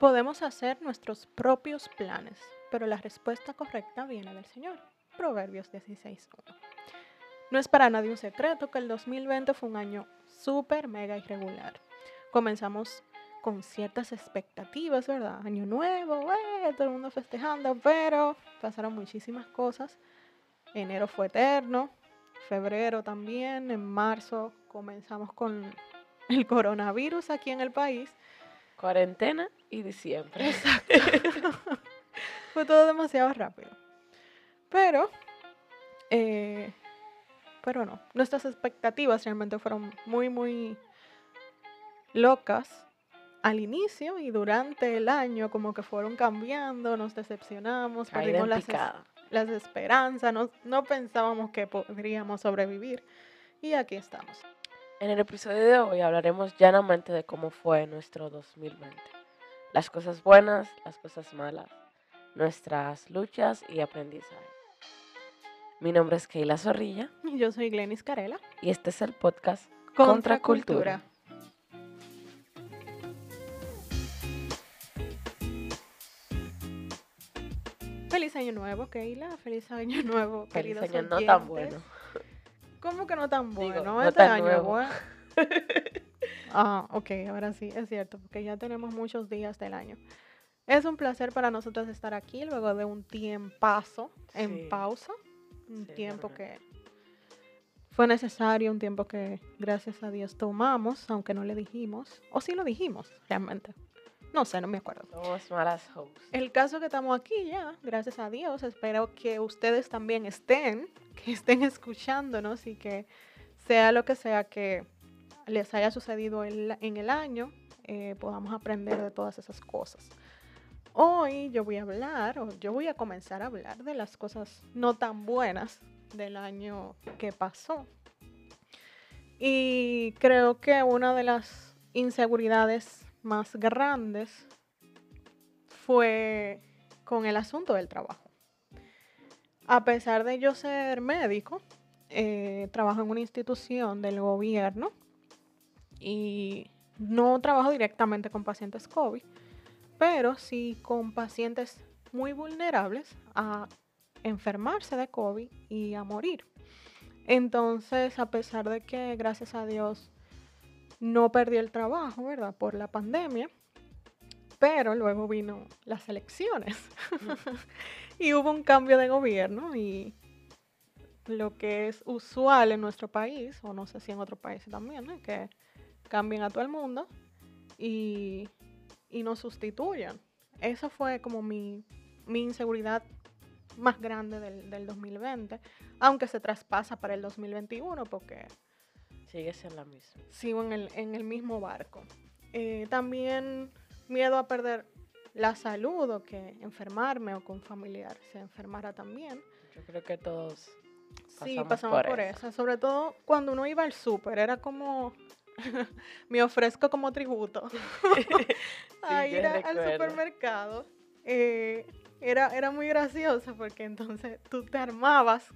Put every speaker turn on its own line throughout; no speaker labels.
Podemos hacer nuestros propios planes, pero la respuesta correcta viene del Señor. Proverbios 16.1. No es para nadie un secreto que el 2020 fue un año súper, mega irregular. Comenzamos con ciertas expectativas, ¿verdad? Año nuevo, ¡eh! todo el mundo festejando, pero pasaron muchísimas cosas. Enero fue eterno, febrero también, en marzo comenzamos con el coronavirus aquí en el país.
Cuarentena y diciembre.
Exacto. fue todo demasiado rápido. Pero, eh, pero no, nuestras expectativas realmente fueron muy, muy locas al inicio y durante el año como que fueron cambiando, nos decepcionamos, perdimos las, las, esperanzas, no, no pensábamos que podríamos sobrevivir y aquí estamos.
En el episodio de hoy hablaremos llanamente de cómo fue nuestro 2020. Las cosas buenas, las cosas malas, nuestras luchas y aprendizaje. Mi nombre es Keila Zorrilla.
Y yo soy Glenis Carela.
Y este es el podcast Contra, Cultura.
Feliz año nuevo, Keila. Feliz año nuevo,
Feliz
queridos
año no tan bueno.
¿Cómo que no tan bueno?
Digo, no
este
tan
año
nuevo.
bueno. Ah, ok, ahora sí, es cierto, porque ya tenemos muchos días del año. Es un placer para nosotros estar aquí luego de un tiempazo en
Sí.
pausa. Un
Sí,
tiempo que fue necesario, un tiempo que gracias a Dios tomamos, aunque no le dijimos. O sí lo dijimos, realmente. No sé, no me acuerdo.
Somos malas hosts.
El caso que estamos aquí ya, gracias a Dios, espero que ustedes también estén, que estén escuchándonos y que sea lo que sea que les haya sucedido en el año, eh, podamos aprender de todas esas cosas. Hoy yo voy a hablar, o yo voy a comenzar a hablar de las cosas no tan buenas del año que pasó. Y creo que una de las inseguridades más grandes fue con el asunto del trabajo. A pesar de yo ser médico, eh, trabajo en una institución del gobierno y no trabajo directamente con pacientes COVID, pero sí con pacientes muy vulnerables a enfermarse de COVID y a morir. Entonces, a pesar de que, gracias a Dios, no perdí el trabajo, ¿verdad? Por la pandemia, pero luego vino las elecciones y hubo un cambio de gobierno y lo que es usual en nuestro país, o no sé si en otros países también, ¿no? que cambien a todo el mundo y, y nos sustituyan. Eso fue como mi, mi inseguridad más grande del, del 2020, aunque se traspasa para el 2021 porque
Sigues en la misma.
sigo en el, en el mismo barco. Eh, también miedo a perder la salud o que enfermarme o que un familiar se enfermara también.
Yo creo que todos
Sí,
Pasamos
pasamos
por
por,
eso.
eso. Sobre todo cuando uno iba al súper, era como, me ofrezco como tributo a
yo
ir a- al supermercado. Eh, era, era muy gracioso porque entonces tú te armabas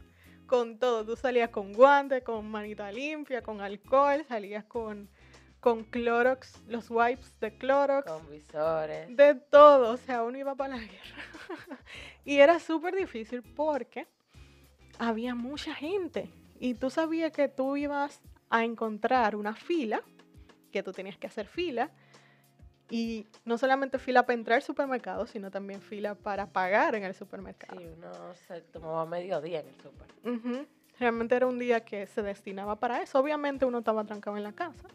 con todo. Tú salías con guantes, con manita limpia, con alcohol, salías con, con Clorox, los wipes de Clorox.
con visores.
De todo, o sea, uno iba para la guerra. y era súper difícil porque había mucha gente. Y tú sabías que tú ibas a encontrar una fila, que tú tenías que hacer fila. Y no solamente fila para entrar al supermercado, sino también fila para pagar en el supermercado.
Sí, uno se tomaba mediodía en el súper.
Ujú. Realmente era un día que se destinaba para eso. Obviamente uno estaba trancado en la casa.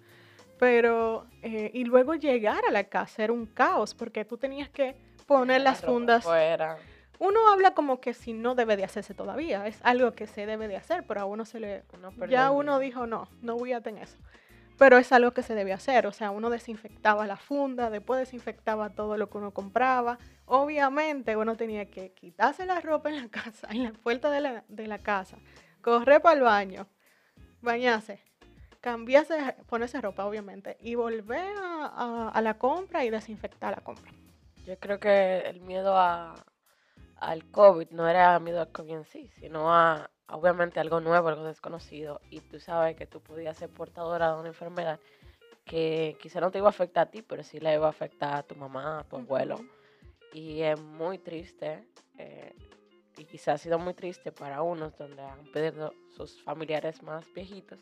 Pero, eh, y luego llegar a la casa era un caos porque tú tenías que poner
La
las fundas.
Fuera.
Uno habla como que si no debe de hacerse todavía. Es algo que se debe de hacer, pero a uno se le...
Uno
Ya uno dijo, no, no voy a tener eso. Pero es algo que se debe hacer. O sea, uno desinfectaba la funda, después desinfectaba todo lo que uno compraba. Obviamente uno tenía que quitarse la ropa en la casa, en la puerta de la, de la casa, correr para el baño, bañarse, cambiarse, ponerse ropa, obviamente, y volver a, la compra y desinfectar la compra.
Yo creo que el miedo a, al COVID no era miedo al COVID en sí, sino a, a, obviamente algo nuevo, algo desconocido. Y tú sabes que tú podías ser portadora de una enfermedad que quizá no te iba a afectar a ti, pero sí le iba a afectar a tu mamá, a tu abuelo. Y es muy triste, eh, y quizás ha sido muy triste para unos donde han perdido sus familiares más viejitos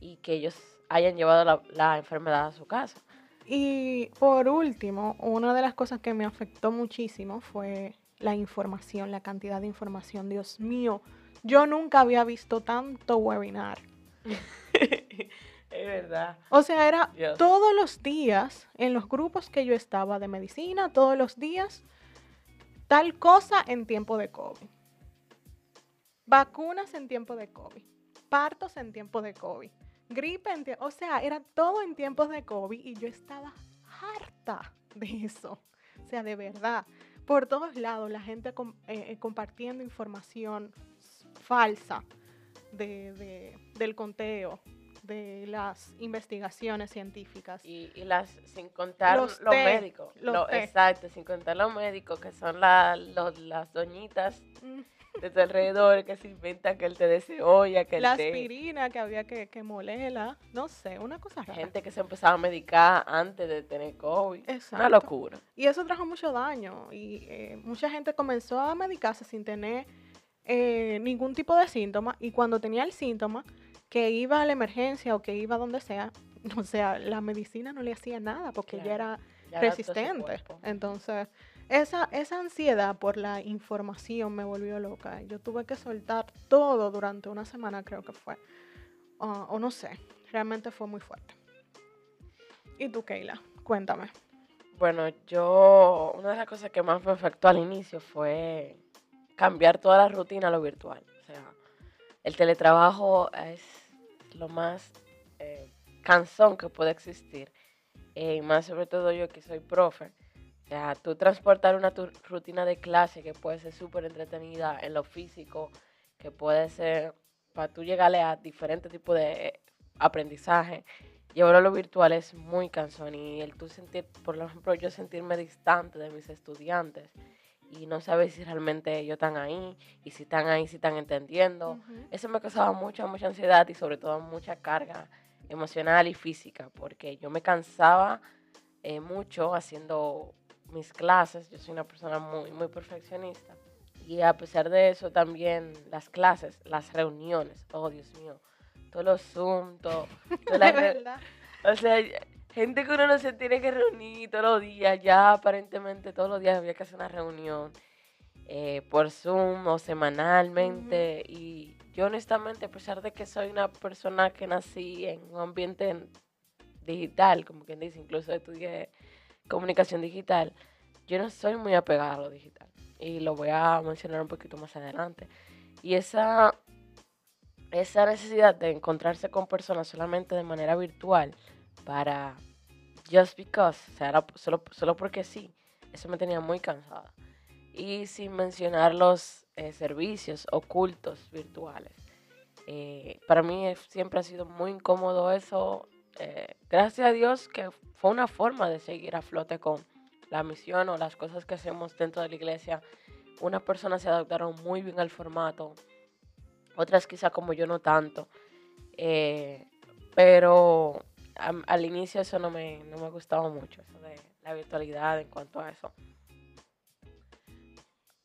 y que ellos hayan llevado la, la enfermedad a su casa.
Y por último, una de las cosas que me afectó muchísimo fue la información, la cantidad de información. Dios mío, yo nunca había visto tanto webinar.
es verdad.
O sea, era
Dios.
todos los días en los grupos que yo estaba de medicina, todos los días, tal cosa en tiempo de COVID. Vacunas en tiempo de COVID. Partos en tiempo de COVID. Gripe en tiempo... O sea, era todo en tiempos de COVID y yo estaba harta de eso. O sea, de verdad. Por todos lados, la gente eh, eh, compartiendo información falsa de- de- del conteo, de las investigaciones científicas.
Y, y las, sin contar
Los
médicos.
los
lo-
té.
exacto, sin contar los médicos, que son la- los- las doñitas
Mm,
de tu alrededor que se inventan que el té de cebolla, que el
La
té.
aspirina que había que, que molerla, no sé, una cosa rara.
Gente que se empezaba a medicar antes de tener COVID. Una
Exacto.
locura.
Y eso trajo mucho daño y eh, mucha gente comenzó a medicarse sin tener eh, ningún tipo de síntoma y cuando tenía el síntoma, que iba a la emergencia o que iba donde sea, o sea, la medicina no le hacía nada porque ya
Claro,
era resistente. Entonces, esa, esa ansiedad por la información me volvió loca. Yo tuve que soltar todo durante una semana, creo que fue. Ah, o no sé, realmente fue muy fuerte. ¿Y tú, Keila? Cuéntame.
Bueno, yo, una de las cosas que más me afectó al inicio fue cambiar toda la rutina a lo virtual. O sea, el teletrabajo es lo más eh, cansón que puede existir. y más sobre todo yo que soy profe. O sea, tú transportar una tu- rutina de clase que puede ser súper entretenida en lo físico, que puede ser para tú llegarle a diferentes tipos de eh, aprendizaje, llevarlo a lo virtual es muy cansón y el tú sentir, por ejemplo, yo sentirme distante de mis estudiantes y no saber si realmente ellos están ahí y si están ahí, si están entendiendo.
Ujú.
Eso me causaba mucha, mucha ansiedad y sobre todo mucha carga emocional y física porque yo me cansaba eh, mucho haciendo mis clases. Yo soy una persona muy, muy perfeccionista. Y a pesar de eso también las clases, las reuniones, oh Dios mío, todos los Zoom, todo, re-
verdad.
o sea, gente que uno no se tiene que reunir todos los días, ya aparentemente todos los días había que hacer una reunión eh, por Zoom o semanalmente. Y yo honestamente, a pesar de que soy una persona que nací en un ambiente en- digital, como quien dice, incluso estudié comunicación digital, yo no soy muy apegada a lo digital. Y lo voy a mencionar un poquito más adelante. Y esa, esa necesidad de encontrarse con personas solamente de manera virtual para just because, o sea, era solo, solo porque sí, eso me tenía muy cansada. Y sin mencionar los eh, servicios ocultos virtuales. Eh, para mí es- siempre ha sido muy incómodo eso. eh, gracias a Dios que fue una forma de seguir a flote con la misión o las cosas que hacemos dentro de la iglesia. Unas personas se adaptaron muy bien al formato, otras quizá como yo no tanto. Eh, pero am- al inicio eso no me, no me gustaba mucho, eso de la virtualidad en cuanto a eso.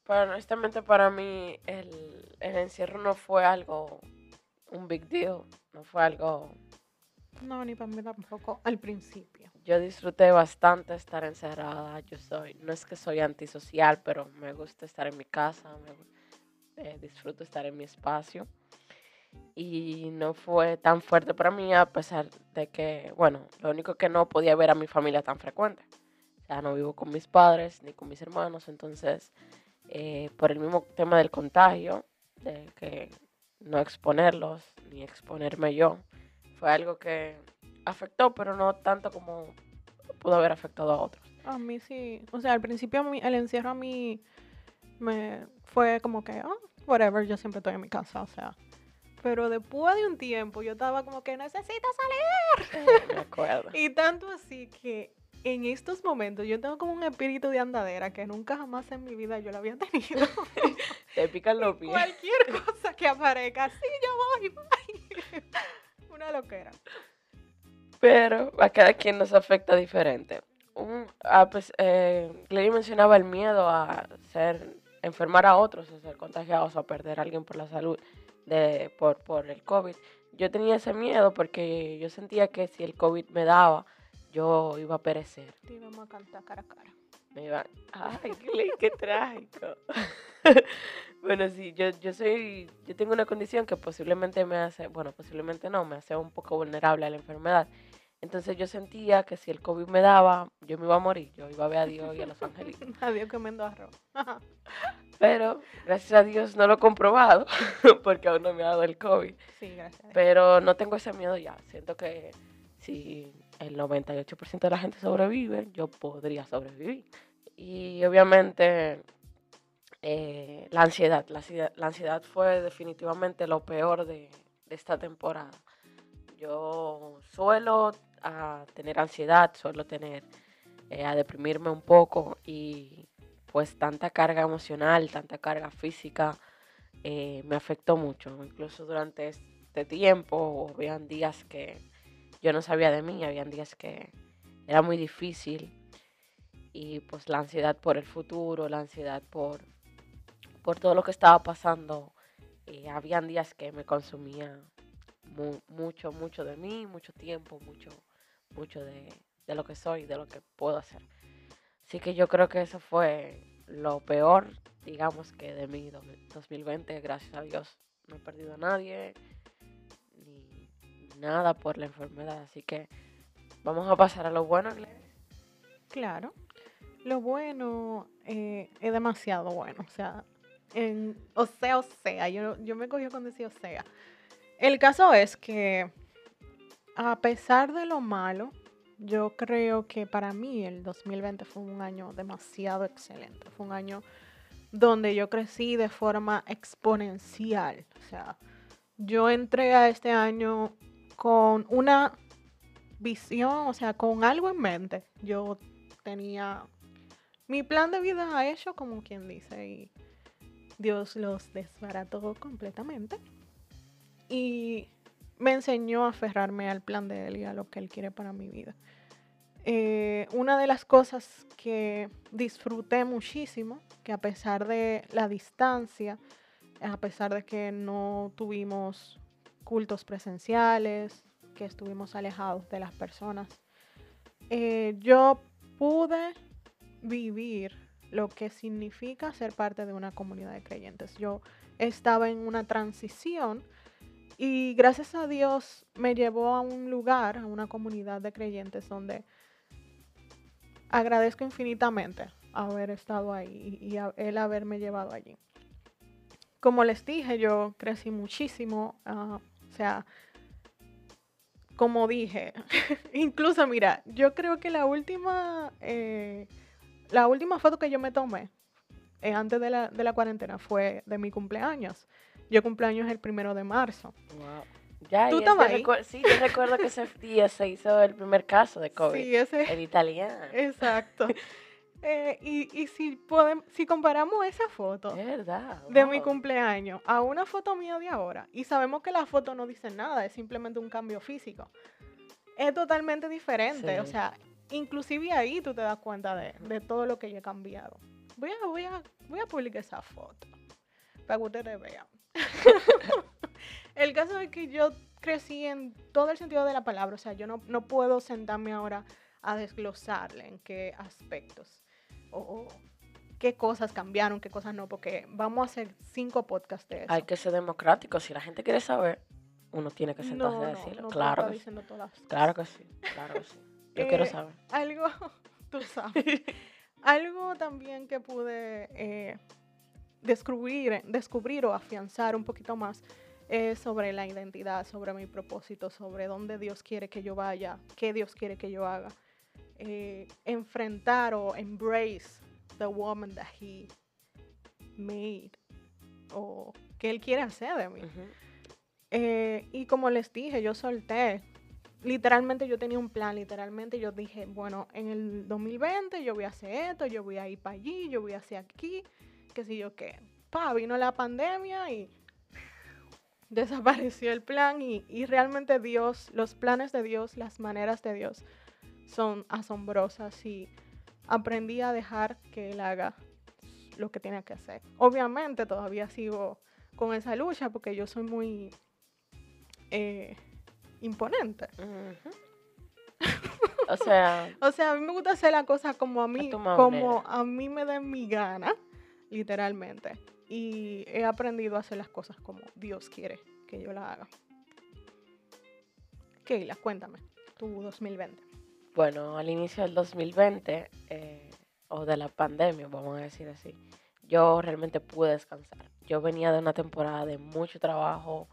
Pero honestamente para mí el, el encierro no fue algo, un big deal, no fue algo...
No, ni para mí tampoco. Al principio.
Yo disfruté bastante estar encerrada, yo soy, no es que soy antisocial, pero me gusta estar en mi casa, me eh, disfruto estar en mi espacio. Y no fue tan fuerte para mí a pesar de que, bueno, lo único que no podía ver a mi familia tan frecuente. O sea, no vivo con mis padres ni con mis hermanos, entonces, eh, por el mismo tema del contagio, de que no exponerlos ni exponerme yo, fue algo que afectó, pero no tanto como pudo haber afectado a otros.
A mí sí. O sea, al principio a el encierro a mí me fue como que, ah, whatever, yo siempre estoy en mi casa, o sea. Pero después de un tiempo yo estaba como que necesito salir.
Me acuerdo.
Y tanto así que en estos momentos yo tengo como un espíritu de andadera que nunca jamás en mi vida yo lo había tenido.
Te pican los pies.
Cualquier cosa que aparezca, sí, yo voy, voy. Una loquera.
Pero a cada quien nos afecta diferente. Un, ah, pues, eh, mencionaba el miedo a ser, enfermar a otros, a ser contagiados, a perder a alguien por la salud, de, por, por el COVID. Yo tenía ese miedo porque yo sentía que si el COVID me daba, yo iba a perecer.
Te íbamos a cantar cara a cara.
Me iban, ay, qué, qué trágico. bueno, sí, yo, yo soy, yo tengo una condición que posiblemente me hace, bueno, posiblemente no, me hace un poco vulnerable a la enfermedad. Entonces yo sentía que si el COVID me daba, yo me iba a morir. Yo iba a ver a Dios y a los angelitos.
a Dios comiendo arroz.
Pero, gracias a Dios, no lo he comprobado, porque aún no me ha dado el COVID.
Sí, gracias.
Pero no tengo ese miedo ya. Siento que si el 98% de la gente sobrevive, yo podría sobrevivir. Y obviamente eh, la ansiedad. La, ansiedad fue definitivamente lo peor de, esta temporada. Yo suelo a tener ansiedad, suelo tener eh, a deprimirme un poco y pues tanta carga emocional, tanta carga física eh, me afectó mucho. Incluso durante este tiempo habían días que yo no sabía de mí, habían días que era muy difícil y pues la ansiedad por el futuro, la ansiedad por por todo lo que estaba pasando, eh, habían días que me consumía mucho, mucho de mí, mucho tiempo, mucho, mucho de, lo que soy, de lo que puedo hacer. Así que yo creo que eso fue lo peor, digamos, que de mi 2020, gracias a Dios, no he perdido a nadie, ni nada por la enfermedad. Así que vamos a pasar a lo bueno.
Claro, lo bueno eh, es demasiado bueno. O sea, en o sea, o sea. Yo, yo me cogí con decir o sea. El caso es que, a pesar de lo malo, yo creo que para mí el 2020 fue un año demasiado excelente. Fue un año donde yo crecí de forma exponencial. O sea, yo entré a este año con una visión, o sea, con algo en mente. Yo tenía mi plan de vida hecho, como quien dice, y Dios los desbarató completamente y me enseñó a aferrarme al plan de Él y a lo que Él quiere para mi vida. Eh, una de las cosas que disfruté muchísimo, que a pesar de la distancia, a pesar de que no tuvimos cultos presenciales, que estuvimos alejados de las personas, eh, yo pude vivir lo que significa ser parte de una comunidad de creyentes. Yo estaba en una transición y gracias a Dios me llevó a un lugar, a una comunidad de creyentes donde agradezco infinitamente haber estado ahí y, él haberme llevado allí. Como les dije, yo crecí muchísimo, ah, o sea, como dije, incluso mira, yo creo que la última... Eh, la última foto que yo me tomé eh, antes de la, de la, cuarentena fue de mi cumpleaños. Yo cumpleaños el primero de marzo.
Wow. Ya, ¿Tú ahí? Sí, yo recuerdo que ese día se hizo el primer caso de COVID. Sí, ese. El italiano.
Exacto. Eh, y, y si, podemos, si comparamos esa foto
¿verdad?
de mi cumpleaños a una foto mía de ahora, y sabemos que la foto no dice nada, es simplemente un cambio físico, es totalmente diferente. O sea, inclusive ahí tú te das cuenta de, todo lo que yo he cambiado. Voy a, voy, a, voy a publicar esa foto para que ustedes vean. el caso es que yo crecí en todo el sentido de la palabra, o sea, yo no, no puedo sentarme ahora a desglosarle en qué aspectos o, qué cosas cambiaron, qué cosas no, porque vamos a hacer cinco podcasts de eso.
Hay que ser democrático, si la gente quiere saber, uno tiene que sentarse a decirlo. claro, que sí. claro que sí, claro que sí. Yo quiero eh, saber.
Algo, tú sabes. algo también que pude eh, descubrir, descubrir o afianzar un poquito más es sobre la identidad, sobre mi propósito, sobre dónde Dios quiere que yo vaya, qué Dios quiere que yo haga. Eh, enfrentar o embrace the woman that he made o que él quiere hacer de mí. y como les dije, yo solté literalmente yo tenía un plan, literalmente yo dije, bueno, en el 2020 yo voy a hacer esto, yo voy a ir para allí, yo voy a hacer aquí, qué sé yo qué. Pa, vino la pandemia y desapareció el plan y, y realmente Dios, los planes de Dios, las maneras de Dios son asombrosas y aprendí a dejar que Él haga lo que tiene que hacer. Obviamente todavía sigo con esa lucha porque yo soy muy eh, imponente.
O sea,
O sea, a mí me gusta hacer la cosa como a mí, como a mí me den mi gana, literalmente. Y he aprendido a hacer las cosas como Dios quiere que yo la haga. Keila, cuéntame, tu 2020.
bueno, al inicio del 2020, eh, o de la pandemia, vamos a decir así, yo realmente pude descansar. Yo venía de una temporada de mucho trabajo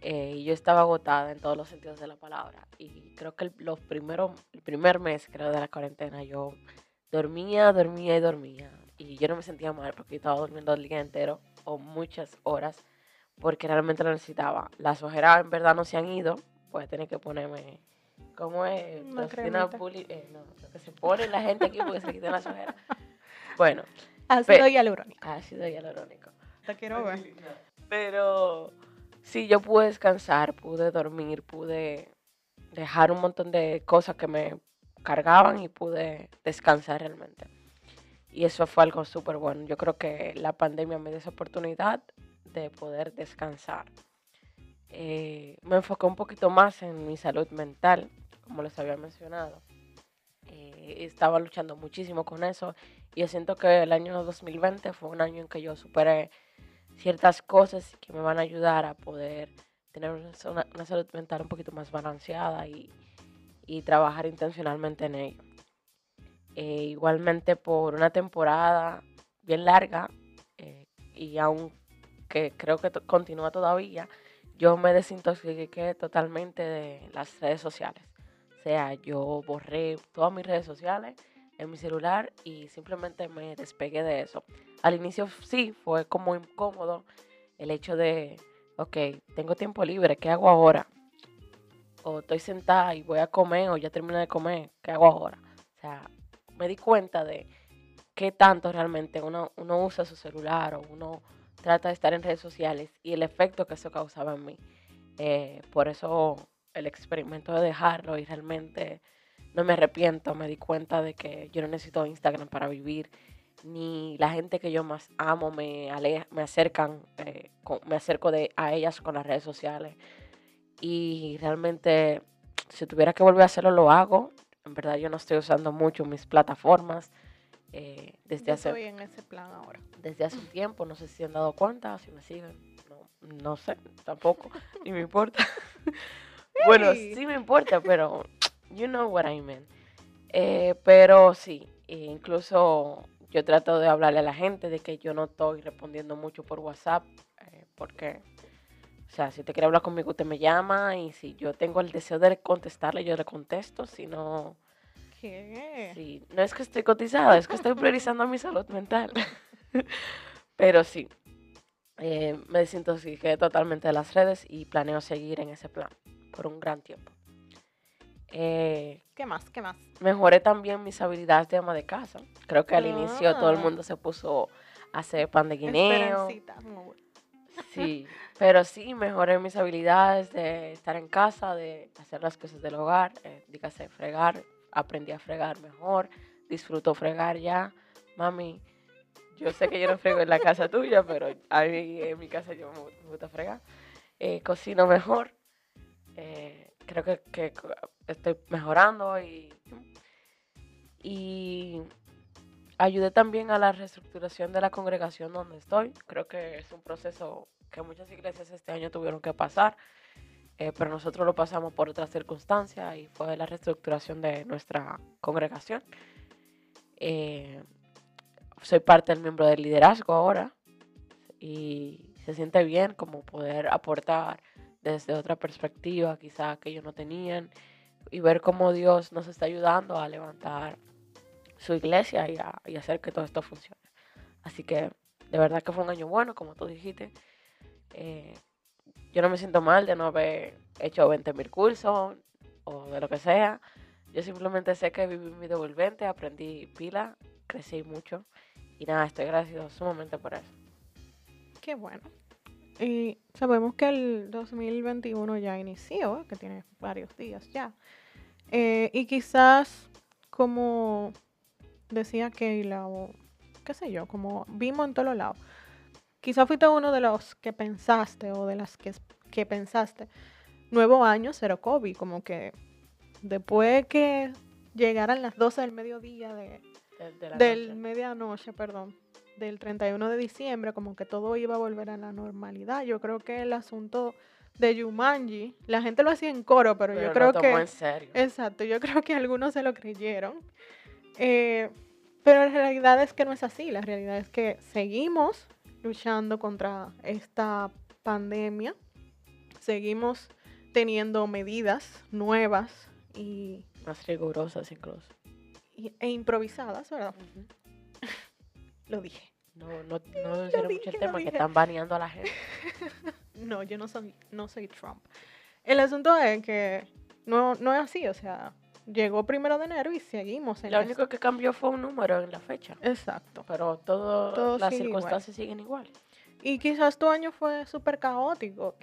eh, y yo estaba agotada en todos los sentidos de la palabra. Y creo que el, los el primer mes, creo, de la cuarentena, yo dormía, dormía y dormía. Y yo no me sentía mal porque yo estaba durmiendo el día entero o muchas horas porque realmente lo necesitaba. Las ojeras en verdad no se han ido, pues tener que ponerme, ¿cómo es?
Una
eh, no, lo que se pone la gente aquí porque se quitan las ojeras. Bueno,
Ácido
Pe-
hialurónico.
ácido hialurónico.
Te quiero ver.
Pero sí, yo pude descansar, pude dormir, pude dejar un montón de cosas que me cargaban y pude descansar realmente. Y eso fue algo súper bueno. Yo creo que la pandemia me dio esa oportunidad de poder descansar. Eh, me enfoqué un poquito más en mi salud mental, como les había mencionado. Eh, estaba luchando muchísimo con eso y yo siento que el año 2020 fue un año en que yo superé ciertas cosas que me van a ayudar a poder tener una, salud mental un poquito más balanceada y, y trabajar intencionalmente en ello. Eh, igualmente por una temporada bien larga eh, y aún que creo que continúa todavía, yo me desintoxiqué totalmente de las redes sociales. O sea, yo borré todas mis redes sociales en mi celular y simplemente me despegué de eso. Al inicio sí, fue como incómodo el hecho de, ok, tengo tiempo libre, ¿qué hago ahora? O estoy sentada y voy a comer o ya terminé de comer, ¿qué hago ahora? O sea, me di cuenta de qué tanto realmente uno, uno usa su celular o uno trata de estar en redes sociales y el efecto que eso causaba en mí. Eh, por eso el experimento de dejarlo y realmente no me arrepiento, me di cuenta de que yo no necesito Instagram para vivir, ni la gente que yo más amo me, ale- me acercan, eh, con- me acerco de, a ellas con las redes sociales. Y realmente, si tuviera que volver a hacerlo, lo hago. En verdad, yo no estoy usando mucho mis plataformas eh, desde
Yo
hace
estoy en ese plan ahora.
desde hace un tiempo, no sé si se han dado cuenta, si me siguen, no, no sé, tampoco, ni me importa. bueno, sí me importa, pero you know what I mean. Eh, pero sí, e incluso yo trato de hablarle a la gente de que yo no estoy respondiendo mucho por WhatsApp, eh, porque, o sea, si usted quiere hablar conmigo, usted me llama y si yo tengo el deseo de contestarle, yo le contesto, si no...
¿Qué?
Sí, no es que estoy cotizada, es que estoy priorizando mi salud mental. Pero sí, eh, me desintoxiqué totalmente de las redes y planeo seguir en ese plan por un gran tiempo. Eh,
¿Qué más? ¿Qué más?
mejoré también mis habilidades de ama de casa. Creo que al inicio todo el
Ah.
mundo se puso a hacer pan de guineo.
Esperancita.
Sí, pero sí mejoré mis habilidades de estar en casa, de hacer las cosas del hogar, eh, dígase fregar, aprendí a fregar mejor, disfruto fregar ya. Mami, yo sé que yo no frego en la casa tuya, pero a mí en mi casa yo me gu- me gusta fregar. Eh, cocino mejor, eh, creo que, que estoy mejorando y, y ayudé también a la reestructuración de la congregación donde estoy. Creo que es un proceso que muchas iglesias este año tuvieron que pasar, eh, pero nosotros lo pasamos por otras circunstancias y fue la reestructuración de nuestra congregación. Eh, soy parte del miembro del liderazgo ahora y se siente bien como poder aportar desde otra perspectiva quizá que ellos no tenían y ver cómo Dios nos está ayudando a levantar su iglesia y hacer que todo esto funcione. Así que de verdad que fue un año bueno, como tú dijiste. Eh, yo no me siento mal de no haber hecho 20 mil cursos o de lo que sea. Yo simplemente sé que viví mi devolvente, aprendí pila, crecí mucho y nada, estoy agradecido sumamente por eso.
Qué bueno. Y sabemos que el 2021 ya inició, que tiene varios días ya. Eh, y quizás, como decía Keila, o qué sé yo, como vimos en todos lados, quizás fuiste uno de los que pensaste o de las que, que pensaste, nuevo año, cero COVID, como que después que llegaran las 12 del mediodía de, del medianoche, perdón, del 31 de diciembre, como que todo iba a volver a la normalidad. Yo creo que el asunto de Yumanji, la gente lo hacía en coro, pero, yo creo que...
En serio.
Exacto, yo creo que algunos se lo creyeron. Eh, pero la realidad es que no es así, la realidad es que seguimos luchando contra esta pandemia, seguimos teniendo medidas nuevas y...
Más rigurosas incluso.
e improvisadas, ¿verdad? Lo dije.
No, no, no mucho el tema que están baneando a la gente.
no, yo no soy, no soy Trump. El asunto es que no, no es así, o sea, llegó primero de enero y seguimos
en Lo único que cambió fue un número en la fecha.
Exacto.
Pero todo, las circunstancias siguen igual.
Y quizás tu año fue súper caótico,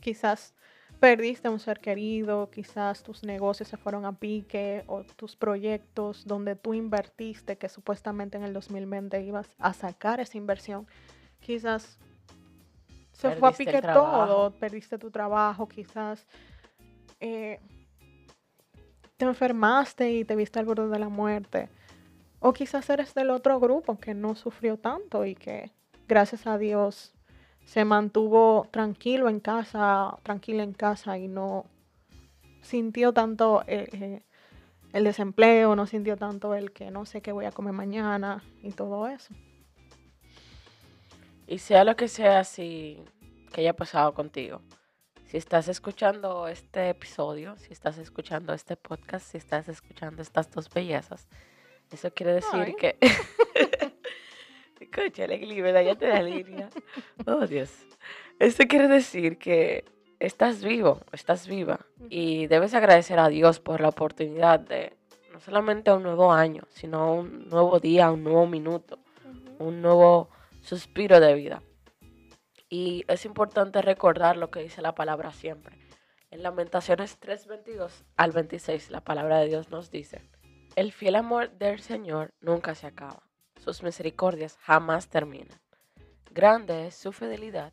quizás perdiste a un ser querido, quizás tus negocios se fueron a pique o tus proyectos donde tú invertiste, que supuestamente en el 2020 ibas a sacar esa inversión, quizás se fue a pique todo, perdiste tu trabajo, quizás eh, te enfermaste y te viste al borde de la muerte. O quizás eres del otro grupo que no sufrió tanto y que gracias a Dios se mantuvo tranquilo en casa, tranquila en casa y no sintió tanto eh, eh, el desempleo, no sintió tanto el que no sé qué voy a comer mañana y todo eso.
Y sea lo que sea si que haya pasado contigo, si estás escuchando este episodio, si estás escuchando este podcast, si estás escuchando estas dos bellezas, eso quiere decir que Escucha, la ya te da línea. Oh, Dios. Esto quiere decir que estás vivo, estás viva y debes agradecer a Dios por la oportunidad de no solamente un nuevo año, sino un nuevo día, un nuevo minuto, un nuevo suspiro de vida. Y es importante recordar lo que dice la palabra siempre. En Lamentaciones 3:22 al 26 la palabra de Dios nos dice, el fiel amor del Señor nunca se acaba sus misericordias jamás terminan. Grande es su fidelidad,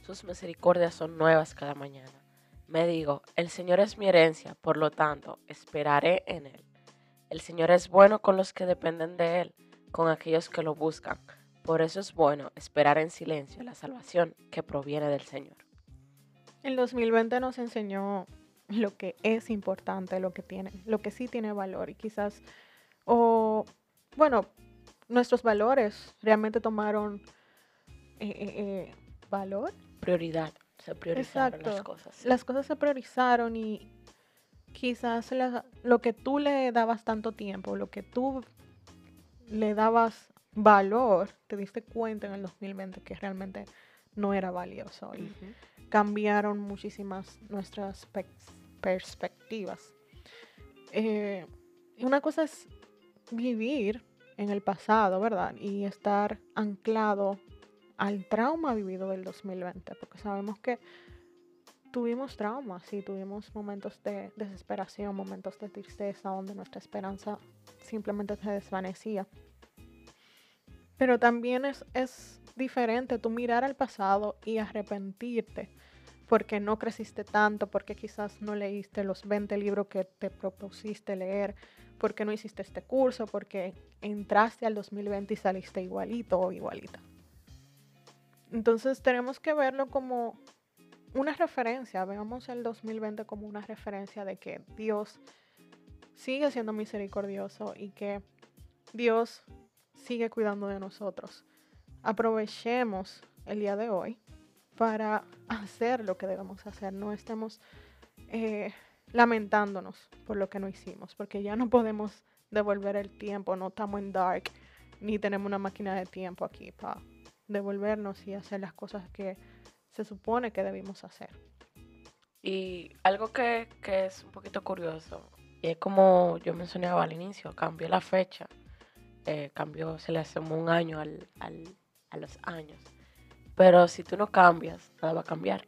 sus misericordias son nuevas cada mañana. Me digo, el Señor es mi herencia, por lo tanto, esperaré en Él. El Señor es bueno con los que dependen de Él, con aquellos que lo buscan. Por eso es bueno esperar en silencio la salvación que proviene del Señor.
El 2020 nos enseñó lo que es importante, lo que tiene, lo que sí tiene valor y quizás, o bueno, nuestros valores realmente tomaron eh, eh, eh, valor.
Prioridad, se priorizaron las cosas.
Las cosas se priorizaron y quizás lo que tú le dabas tanto tiempo, lo que tú le dabas valor, te diste cuenta en el 2020 que realmente no era valioso y cambiaron muchísimas nuestras perspectivas. una cosa es vivir en el pasado, ¿verdad? Y estar anclado al trauma vivido del 2020, porque sabemos que tuvimos traumas y tuvimos momentos de desesperación, momentos de tristeza, donde nuestra esperanza simplemente se desvanecía. Pero también es, es diferente tú mirar al pasado y arrepentirte porque no creciste tanto, porque quizás no leíste los 20 libros que te propusiste leer, ¿Por qué no hiciste este curso? Porque entraste al 2020 y saliste igualito o igualita. Entonces tenemos que verlo como una referencia. Veamos el 2020 como una referencia de que Dios sigue siendo misericordioso y que Dios sigue cuidando de nosotros. Aprovechemos el día de hoy para hacer lo que debemos hacer. No estemos eh, lamentándonos por lo que no hicimos, porque ya no podemos devolver el tiempo, no estamos en dark, ni tenemos una máquina de tiempo aquí para devolvernos y hacer las cosas que se supone que debimos hacer.
Y algo que, es un poquito curioso, y es como yo mencionaba al inicio, cambió la fecha, eh, cambió, se le sumó un año al, a los años, Pero si tú no cambias, nada va a cambiar.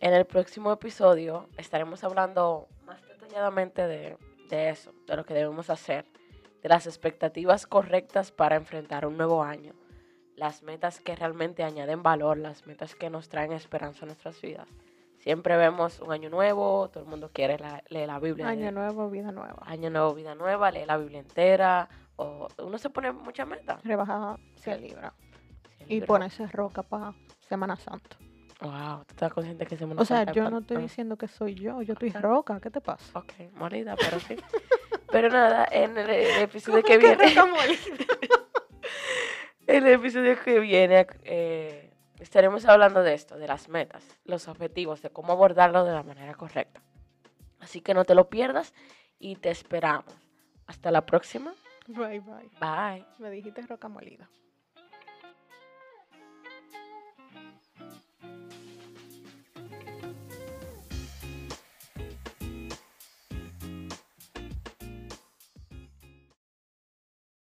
En el próximo episodio estaremos hablando más detalladamente de, de eso, de lo que debemos hacer, de las expectativas correctas para enfrentar un nuevo año, las metas que realmente añaden valor, las metas que nos traen esperanza a nuestras vidas. Siempre vemos un año nuevo, todo el mundo quiere la- leer la Biblia.
Año nuevo, vida nueva.
Año nuevo, vida nueva, leer la Biblia entera. O uno se pone muchas metas.
Rebaja 100
Sí.
libras. Y ponerse roca para Semana Santa.
Wow, tú estás consciente que Semana
O sea,
Santa
yo
es
no
pa-
estoy diciendo que soy yo, yo estoy roca. ¿Qué te pasa?
Ok, molida, pero sí. pero nada, en el, el episodio que
¿Cómo
viene. En el episodio que viene eh, estaremos hablando de esto, de las metas, los objetivos, de cómo abordarlo de la manera correcta. Así que no te lo pierdas y te esperamos. Hasta la próxima.
Bye, bye.
Bye.
Me dijiste roca molida.